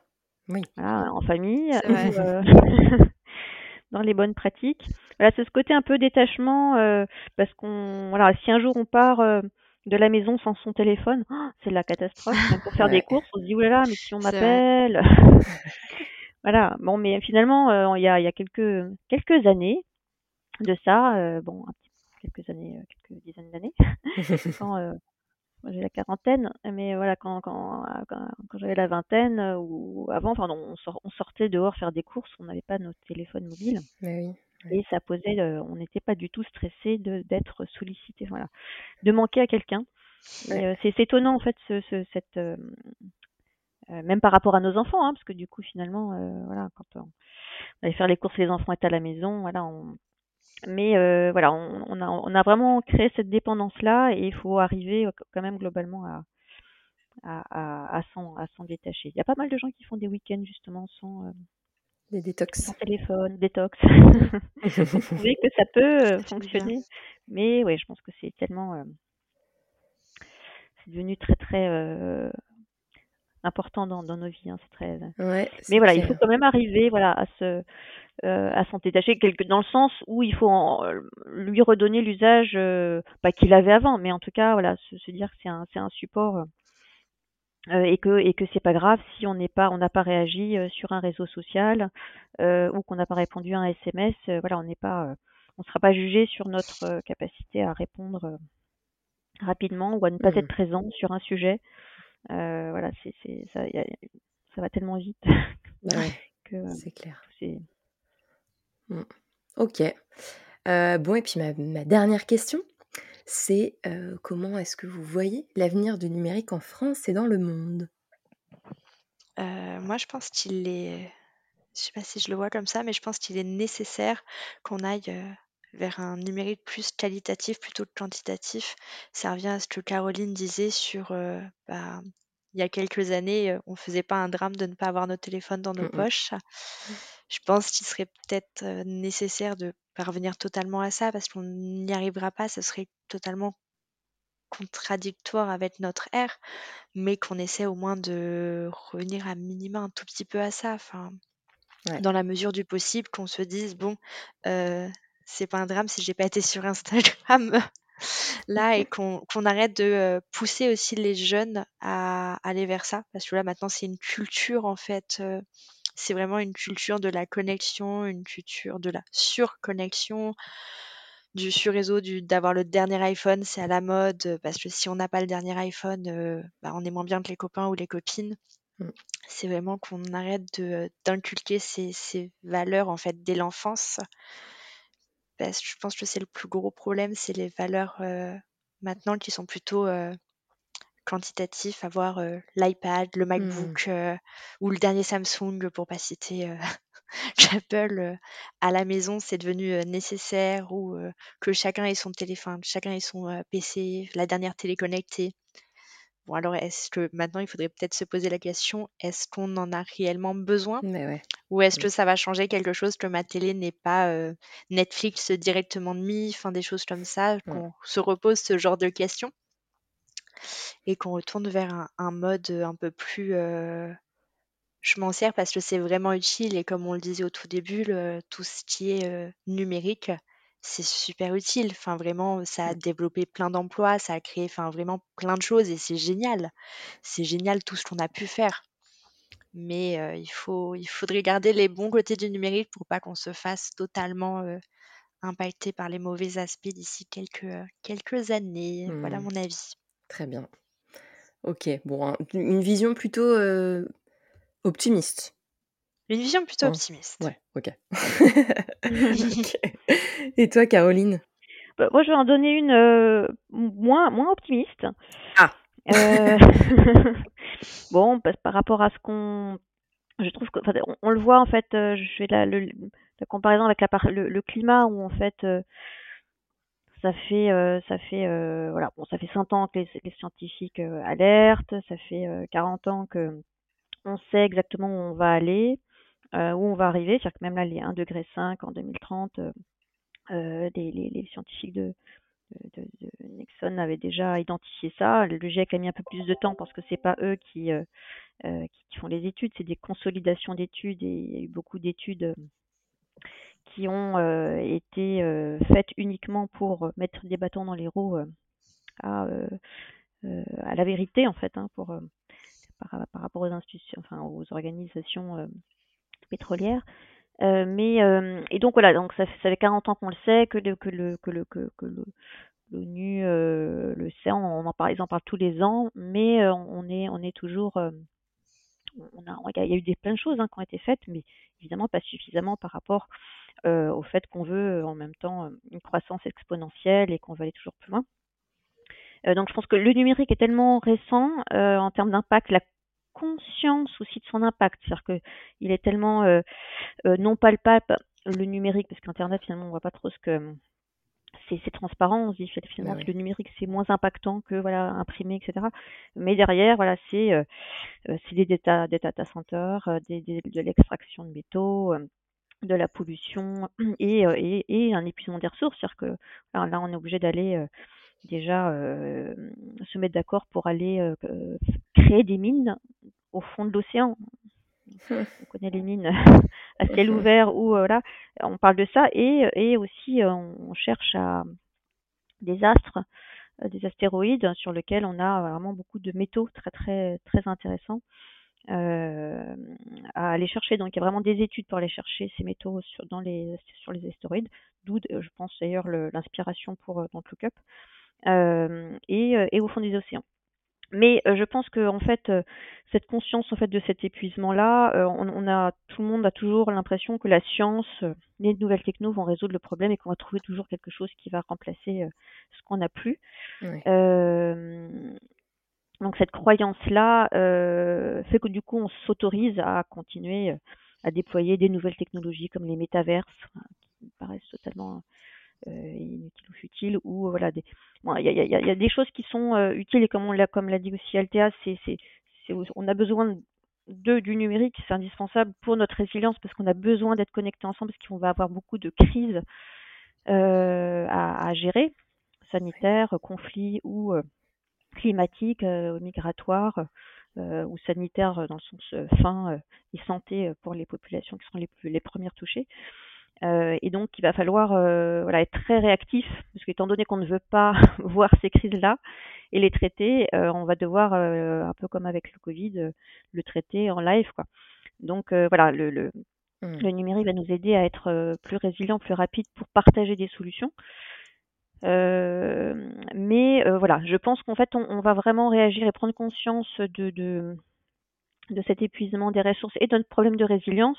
Oui. Voilà, en famille, euh, dans les bonnes pratiques. Voilà, c'est ce côté un peu détachement, euh, parce qu'on, voilà, si un jour on part euh, de la maison sans son téléphone, oh, c'est la catastrophe. Même pour faire des courses, on se dit oulala, mais si on m'appelle, voilà. Bon, mais finalement, il y a, y a quelques quelques années de ça, bon, quelques années, quelques dizaines d'années, quand j'ai la quarantaine, mais voilà, quand, quand, quand, quand j'avais la vingtaine euh, ou avant, enfin, on, on, sortait dehors faire des courses, on n'avait pas notre téléphone mobile. Oui, Et ça posait, euh, on n'était pas du tout stressé d'être sollicité, voilà, de manquer à quelqu'un. c'est étonnant en fait ce, cette même par rapport à nos enfants, hein, parce que du coup finalement, voilà, quand on, allait faire les courses, les enfants étaient à la maison, voilà, on, mais voilà, on, on, a, on a vraiment créé cette dépendance-là et il faut arriver quand même globalement à, à, à, s'en détacher. Il y a pas mal de gens qui font des week-ends justement sans, des détox. sans téléphone, détox. Vous trouvez que ça peut fonctionner, mais oui, je pense que c'est tellement, c'est devenu très très important dans, dans nos vies. Hein, c'est très. Ouais, mais voilà, il faut quand même arriver, voilà, à se euh, à s'en détacher quelque, dans le sens où il faut lui redonner l'usage euh, pas qu'il avait avant, mais en tout cas voilà se, dire que c'est un c'est un support euh, et que et que c'est pas grave si on n'est pas on n'a pas réagi sur un réseau social ou qu'on n'a pas répondu à un SMS, voilà on n'est pas on sera pas jugé sur notre capacité à répondre rapidement ou à ne pas être mmh. présent sur un sujet. Voilà c'est c'est ça ça va tellement vite que c'est clair. C'est Mmh. Ok. Euh, bon, et puis ma, dernière question, c'est euh, comment est-ce que vous voyez l'avenir du numérique en France et dans le monde? Euh, moi, je pense qu'il est, je sais pas si je le vois comme ça, mais je pense qu'il est nécessaire qu'on aille vers un numérique plus qualitatif plutôt que quantitatif. Ça revient à ce que Caroline disait sur, bah, il y a quelques années, on faisait pas un drame de ne pas avoir nos téléphones dans nos mmh poches. Je pense qu'il serait peut-être nécessaire de parvenir totalement à ça parce qu'on n'y arrivera pas, ce serait totalement contradictoire avec notre ère, mais qu'on essaie au moins de revenir à minima un tout petit peu à ça, enfin, dans la mesure du possible, qu'on se dise bon, c'est pas un drame si j'ai pas été sur Instagram là et qu'on arrête de pousser aussi les jeunes à, aller vers ça, parce que là maintenant c'est une culture en fait c'est vraiment une culture de la connexion, une culture de la surconnexion, du sur-réseau, d'avoir le dernier iPhone, c'est à la mode, euh, parce que si on n'a pas le dernier iPhone, euh, bah, on est moins bien que les copains ou les copines. Mm. C'est vraiment qu'on arrête d'inculquer ces, ces, valeurs en fait dès l'enfance. Que je pense que c'est le plus gros problème, c'est les valeurs euh, maintenant qui sont plutôt quantitatif, avoir l'iPad, le mmh. MacBook ou le dernier Samsung pour pas citer Apple à la maison, c'est devenu nécessaire ou que chacun ait son téléphone, chacun ait son PC, la dernière télé connectée. Bon alors est-ce que maintenant il faudrait peut-être se poser la question est-ce qu'on en a réellement besoin ou est-ce que mmh. ça va changer quelque chose que ma télé n'est pas Netflix directement de mis, enfin des choses comme ça, qu'on se repose ce genre de questions et qu'on retourne vers un, mode un peu plus. je m'en sers parce que c'est vraiment utile et comme on le disait au tout début, tout ce qui est numérique, c'est super utile. Enfin, vraiment, ça a mmh. développé plein d'emplois, ça a créé enfin, vraiment plein de choses et c'est génial. C'est génial tout ce qu'on a pu faire. Mais il, faut, il faudrait garder les bons côtés du numérique pour pas qu'on se fasse totalement impacter par les mauvais aspects d'ici quelques, quelques années. Voilà mmh. mon avis. Très bien. Ok, bon, une vision plutôt euh, optimiste. Une vision plutôt hein, optimiste. Ouais, ok. Et toi, Caroline? Bah, Moi, je vais en donner une euh, moins, moins optimiste. Ah euh, Bon, par rapport à ce qu'on. Je trouve que. On, le voit, en fait, je fais la, la comparaison avec la, le, le, climat où, en fait ça fait, euh, ça fait, euh, voilà, bon, ça fait 100 ans que les, scientifiques euh, alertent, ça fait 40 ans que on sait exactement où on va aller, où on va arriver. C'est-à-dire que même là, les 1,5 degré en 2030, les, les, scientifiques de, Nixon avaient déjà identifié ça. Le GIEC a mis un peu plus de temps parce que c'est pas eux qui, font les études, c'est des consolidations d'études et il y a eu beaucoup d'études qui ont euh, été euh, faites uniquement pour euh, mettre des bâtons dans les roues à, à la vérité en fait, hein, par, rapport aux institutions, enfin aux organisations pétrolières. Euh, mais euh, et donc voilà, donc ça, fait 40 ans qu'on le sait, que le que le que le l'ONU euh, le sait, on, en parle, ils en parlent tous les ans, mais on est on est toujours on a il y, a eu des plein de choses hein, qui ont été faites, mais évidemment pas suffisamment par rapport au fait qu'on veut en même temps une croissance exponentielle et qu'on veut aller toujours plus loin. donc je pense que le numérique est tellement récent en termes d'impact, la conscience aussi de son impact, c'est-à-dire qu'il est tellement non palpable le numérique, parce qu'Internet finalement on voit pas trop ce que c'est transparent, on se dit finalement que le numérique c'est moins impactant que voilà imprimer, etc. Mais derrière, voilà, c'est euh, euh, des data, des data centers, euh, des, de l'extraction de métaux, de la pollution et, et, et, un épuisement des ressources. C'est-à-dire que là, on est obligé d'aller déjà se mettre d'accord pour aller créer des mines au fond de l'océan. On connaît les mines à ciel ouvert ou voilà, on parle de ça et, et aussi on cherche à des astres, des astéroïdes sur lesquels on a vraiment beaucoup de métaux très très très intéressants euh, à aller chercher. Donc il y a vraiment des études pour aller chercher ces métaux sur, dans les, sur les astéroïdes, d'où je pense d'ailleurs l'inspiration pour dans le Cup, euh, et, et au fond des océans. Mais euh, je pense que en fait, euh, cette conscience en fait de cet épuisement-là, euh, on, a tout le monde a toujours l'impression que la science, les nouvelles technos vont résoudre le problème et qu'on va trouver toujours quelque chose qui va remplacer ce qu'on n'a plus. donc cette croyance-là fait que du coup, on s'autorise à continuer à déployer des nouvelles technologies comme les métaverses, qui paraissent totalement euh, inutile ou futile ou voilà il y, a, des choses qui sont euh, utiles et comme on l'a comme l'a dit aussi Altea c'est on a besoin de du numérique c'est indispensable pour notre résilience parce qu'on a besoin d'être connectés ensemble parce qu'on va avoir beaucoup de crises euh, à, gérer sanitaires conflits ou climatiques migratoires ou sanitaires dans le sens fin et santé pour les populations qui sont les, les premières touchées euh, et donc, il va falloir euh, voilà, être très réactif, parce qu'étant donné qu'on ne veut pas voir ces crises-là et les traiter, euh, on va devoir, un peu comme avec le Covid, le traiter en live. Quoi. Donc voilà, le, le, mmh. le, numérique va nous aider à être plus résilient, plus rapide pour partager des solutions. mais voilà, je pense qu'en fait, on, on, va vraiment réagir et prendre conscience de, de, de cet épuisement des ressources et de notre problème de résilience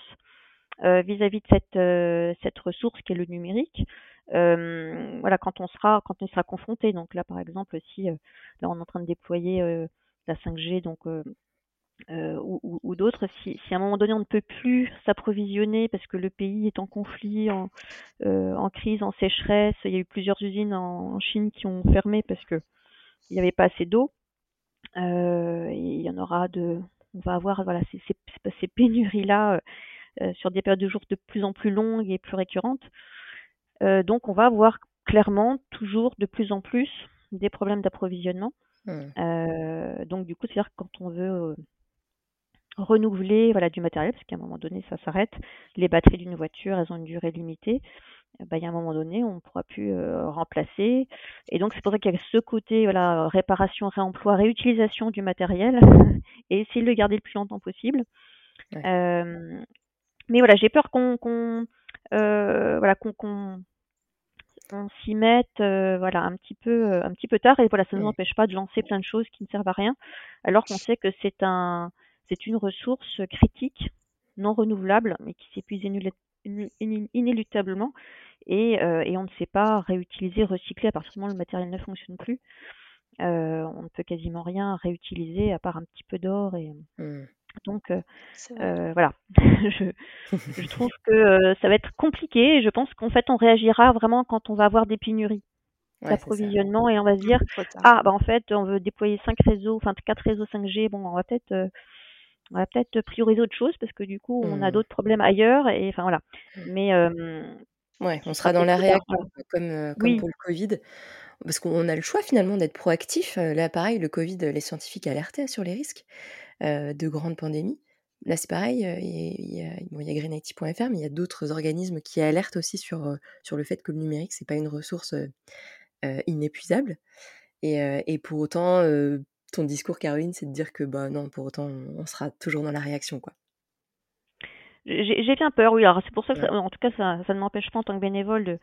euh, vis-à-vis de cette, euh, cette ressource qui est le numérique. Euh, voilà, quand on sera quand on sera confronté. Donc là, par exemple, si là on est en train de déployer la 5G, donc ou, d'autres, si, à un moment donné on ne peut plus s'approvisionner parce que le pays est en conflit, en, crise, en sécheresse, il y a eu plusieurs usines en, Chine qui ont fermé parce que il n'y avait pas assez d'eau. Il y en aura de, on va avoir voilà ces, pénuries là sur des périodes de jours de plus en plus longues et plus récurrentes. Euh, donc on va avoir clairement toujours de plus en plus des problèmes d'approvisionnement. Mmh. Euh, donc du coup, c'est-à-dire que quand on veut renouveler voilà, du matériel, parce qu'à un moment donné, ça s'arrête. Les batteries d'une voiture, elles ont une durée limitée. Bah, il y a un moment donné, on ne pourra plus remplacer. Et donc, c'est pour ça qu'il y a ce côté voilà, réparation, réemploi, réutilisation du matériel et essayer de le garder le plus longtemps possible. Euh, mais voilà, j'ai peur qu'on qu'on euh, voilà qu'on qu'on on s'y mette euh, voilà un petit peu euh, un petit peu tard. Et voilà ça ne nous empêche pas de lancer plein de choses qui ne servent à rien alors qu'on sait que c'est un c'est une ressource critique non renouvelable mais qui s'épuise inéluctablement. Et, et on ne sait pas réutiliser recycler à partir du moment où le matériel ne fonctionne plus on ne peut quasiment rien réutiliser à part un petit peu d'or et mmh. Donc euh, euh, voilà, je, je, trouve que euh, ça va être compliqué et je pense qu'en fait on réagira vraiment quand on va avoir des pénuries d'approvisionnement et on va se dire ah bah en fait on veut déployer cinq réseaux, enfin quatre réseaux 5G, bon on va peut-être on va peut-être prioriser autre chose parce que du coup on a mmh. d'autres problèmes ailleurs et enfin voilà. Mais ouais, on sera dans la réaction comme, comme pour le Covid parce qu'on a le choix finalement d'être proactif. Là, pareil, le Covid, les scientifiques alertaient sur les risques. Euh, de grandes pandémies. Là, c'est pareil, il y a, bon, mais il y a d'autres organismes qui alertent aussi sur, sur le fait que le numérique, c'est pas une ressource inépuisable. Et, pour autant, ton discours, Caroline, c'est de dire que bah, non, pour autant, on, sera toujours dans la réaction. quoi. J'ai bien peur, oui. Alors c'est pour ça que, en tout cas, ça, ça ne m'empêche pas en tant que bénévole de,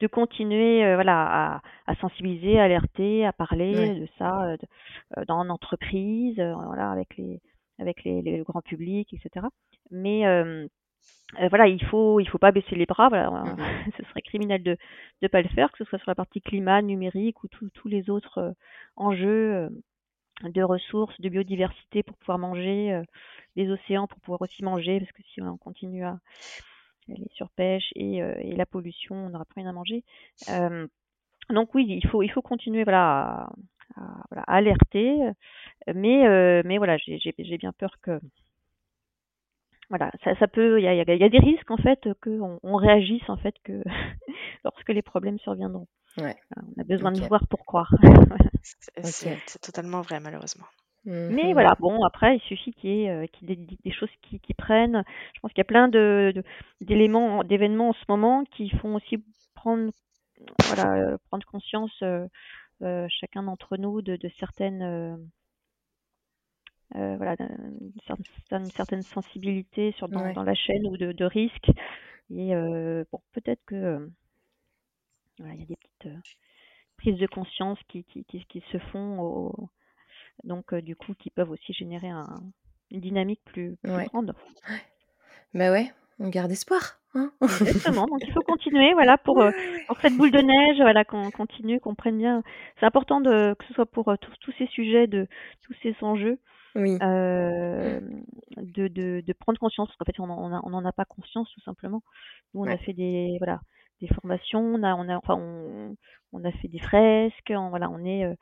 de continuer, euh, voilà, à, à, sensibiliser, à alerter, à parler de ça euh, euh, dans l'entreprise, voilà, avec les, avec les, les, le grand public, etc. Mais voilà, il faut il faut pas baisser les bras. Voilà, ce serait criminel de ne pas le faire, que ce soit sur la partie climat, numérique ou tous les autres enjeux de ressources, de biodiversité pour pouvoir manger, les océans pour pouvoir aussi manger, parce que si on continue à les surpêches et, et la pollution, on n'aura plus rien à manger. donc oui, il faut il faut continuer voilà à, voilà, alerter, mais mais voilà, j'ai bien peur que voilà, ça, ça peut, il y a, y a, des risques en fait qu'on on réagisse en fait que lorsque les problèmes surviendront. Ouais. On a besoin de voir pour croire. c'est totalement vrai malheureusement. Mmh mais voilà, bon, après, il suffit qu'il y ait, euh, qu'il y ait des, des, choses qui, qui, prennent. Je pense qu'il y a plein de, d'éléments, d'événements en ce moment qui font aussi prendre, voilà, euh, prendre conscience, euh, euh, chacun d'entre nous, de, de certaines, euh, euh, voilà, une certaine sensibilité sur, dans, dans la chaîne ou de, de risques. Et bon, peut-être que voilà, il y a des petites prises de conscience qui, qui, qui, qui se font au, donc du coup qui peuvent aussi générer un, une dynamique plus, plus grande. Bah ouais, on garde espoir. Hein Exactement, donc il faut continuer, voilà, pour, pour cette boule de neige, voilà, qu'on continue, qu'on prenne bien. C'est important de, que ce soit pour tous, tous ces sujets, de tous ces enjeux, oui. Euh, de, de, de, prendre conscience, parce qu'en fait, on n'en on a pas conscience tout simplement. Nous, on a fait des, voilà, des formations, on a, on a, enfin, on, on a fait des fresques, on, voilà, on est, euh,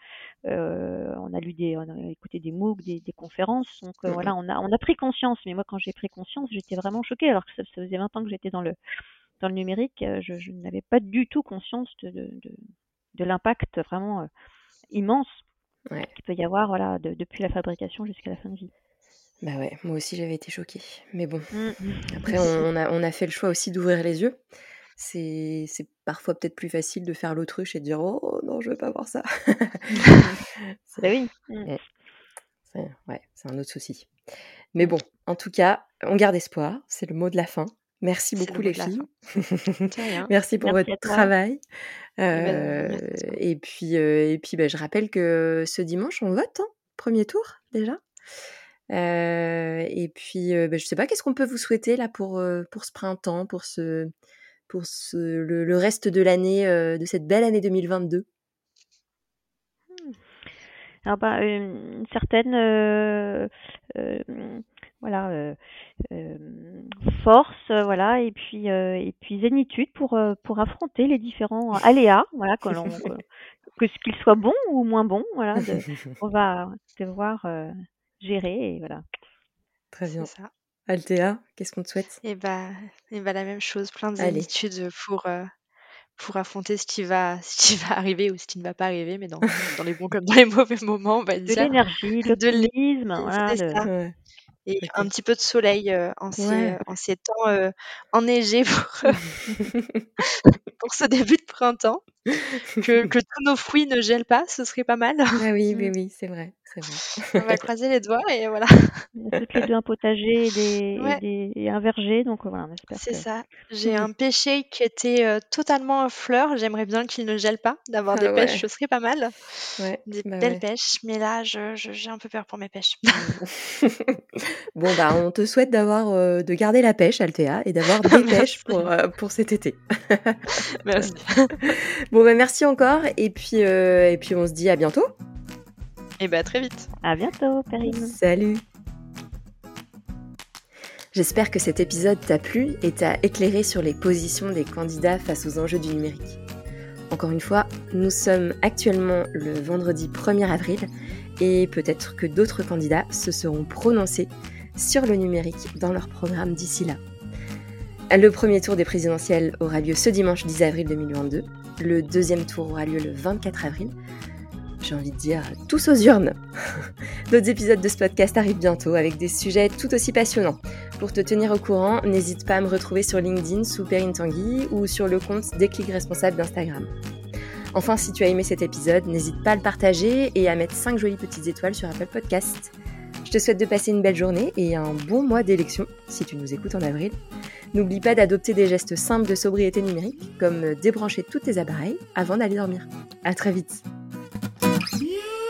euh, on a lu des, on a écouté des MOOC, des, des conférences, donc euh, voilà, on a, on a pris conscience. Mais moi, quand j'ai pris conscience, j'étais vraiment choquée, alors que ça, ça, faisait 20 ans que j'étais dans le, dans le numérique, je, je n'avais pas du tout conscience de, de, de, de l'impact vraiment euh, immense ouais. qu'il peut y avoir, voilà, de, depuis la fabrication jusqu'à la fin de vie. Bah ouais, moi aussi j'avais été choquée. Mais bon, mmh. après on a, on a fait le choix aussi d'ouvrir les yeux c'est parfois peut-être plus facile de faire l'autruche et de dire oh non je veux pas voir ça. bah oui. Mmh. Ouais, c'est un autre souci. Mais bon, en tout cas, on garde espoir. C'est le mot de la fin. Merci beaucoup les filles. Merci pour Merci votre travail. Euh, et puis, euh, et puis bah, je rappelle que ce dimanche, on vote, hein, premier tour déjà. Euh, et puis, bah, je sais pas, qu'est-ce qu'on peut vous souhaiter là pour, pour ce printemps, pour ce, pour ce, le, le, reste de l'année, de cette belle année 2022 hmm. alors bah, une certaine euh, euh, voilà euh, force voilà et puis euh, et puis zénitude pour pour affronter les différents aléas voilà que l'on que ce qu'il soit bon ou moins bon voilà de, on va devoir gérer et voilà. Très bien. ça. Althea, qu'est-ce qu'on te souhaite? Eh bah, eh bah, la même chose, plein de pour, euh, pour affronter ce qui va ce qui va arriver ou ce qui ne va pas arriver, mais dans dans les bons comme dans les mauvais moments, on va De l'énergie, de l'optimisme, voilà, ça. Et un petit peu de soleil, euh, en ces, en ces temps, euh, enneigés pour, pour ce début de printemps. Que que tous nos fruits ne gèlent pas, ce serait pas mal. Ah oui, oui, oui, c'est vrai. On va croiser les doigts et voilà. toutes les deux un potager et, des, ouais. et, des, et un verger, donc voilà, C'est que... ça. J'ai un pêcher qui était euh, totalement en fleurs. J'aimerais bien qu'il ne gèle pas. D'avoir ah, des ouais. pêches, ce serait pas mal. Ouais. Des bah belles pêches. Mais là, j'ai je, j'ai un peu peur pour mes pêches. bon, bah, on te souhaite d'avoir, euh, de garder la pêche, Althea, et d'avoir des pêches pour, euh, pour cet été. merci. bon, bah, merci encore. Et puis, euh, et puis, on se dit à bientôt. Et bah à très vite. À bientôt, Perrine. Salut. J'espère que cet épisode t'a plu et t'a éclairé sur les positions des candidats face aux enjeux du numérique. Encore une fois, nous sommes actuellement le vendredi 1er avril et peut-être que d'autres candidats se seront prononcés sur le numérique dans leur programme d'ici là. Le premier tour des présidentielles aura lieu ce dimanche 10 avril 2022. Le deuxième tour aura lieu le 24 avril j'ai envie de dire, tous aux urnes. D'autres épisodes de ce podcast arrivent bientôt avec des sujets tout aussi passionnants. Pour te tenir au courant, n'hésite pas à me retrouver sur LinkedIn sous Perrine Tanguy ou sur le compte Déclic Responsable d'Instagram. Enfin, si tu as aimé cet épisode, n'hésite pas à le partager et à mettre 5 jolies petites étoiles sur Apple Podcast. Je te souhaite de passer une belle journée et un bon mois d'élection si tu nous écoutes en avril. N'oublie pas d'adopter des gestes simples de sobriété numérique comme débrancher tous tes appareils avant d'aller dormir. À très vite. Yeah.